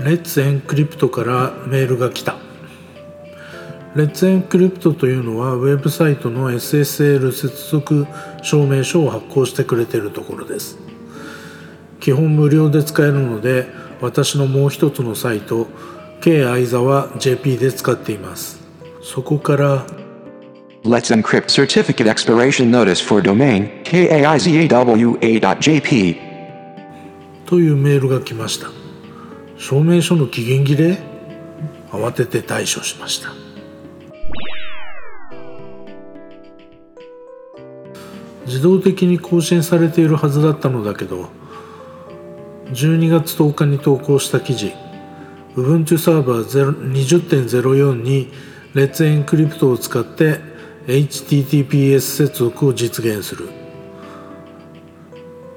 レッツエンクリプトからメールが来た。レッツエンクリプトというのはウェブサイトの SSL 接続証明書を発行してくれているところです。基本無料で使えるので私のもう一つのサイト K 相沢 JP で使っています。そこから Let's encrypt certificate expiration notice for domain kaizawa.jp というメールが来ました証明書の期限切れ？慌てて対処しました。自動的に更新されているはずだったのだけど12月10日に投稿した記事 Ubuntu サーバー20.04に Let's Encrypt を使って HTTPS 接続を実現する。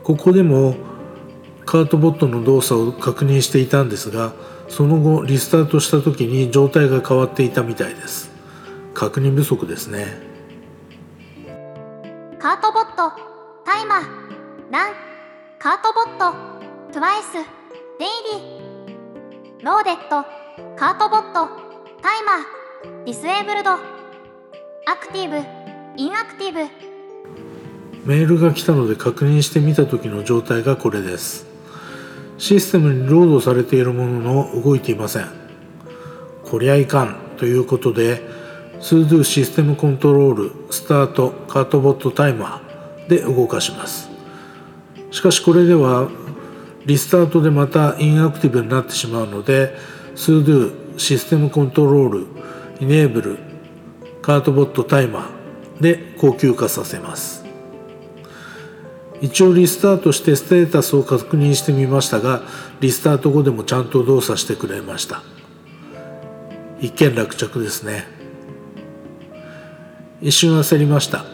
ここでもカートボットの動作を確認していたんですがその後リスタートした時に状態が変わっていたみたいです。確認不足ですね。 certbot timer run certbot twice daily loaded certbot timer disabled active inactive。メールが来たので確認してみた時の状態がこれですシステムにロードされているものの動いていません。こりゃいかんということで sudo システムコントロールスタートカートボットタイマーで動かします。しかしこれではリスタートでまた inactive になってしまうので sudo system control enable カートボットタイマーで高級化させます。一応リスタートしてステータスを確認してみましたがリスタート後でもちゃんと動作してくれました。一件落着ですね。一瞬焦りました。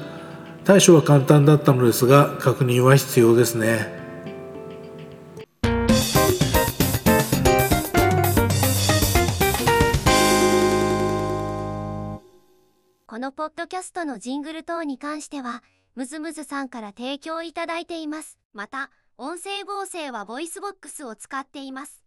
対処は簡単だったのですが確認は必要ですね。このポッドキャストのジングル等に関しては、ムズムズさんから提供いただいています。また、音声合成は VOICEVOX を使っています。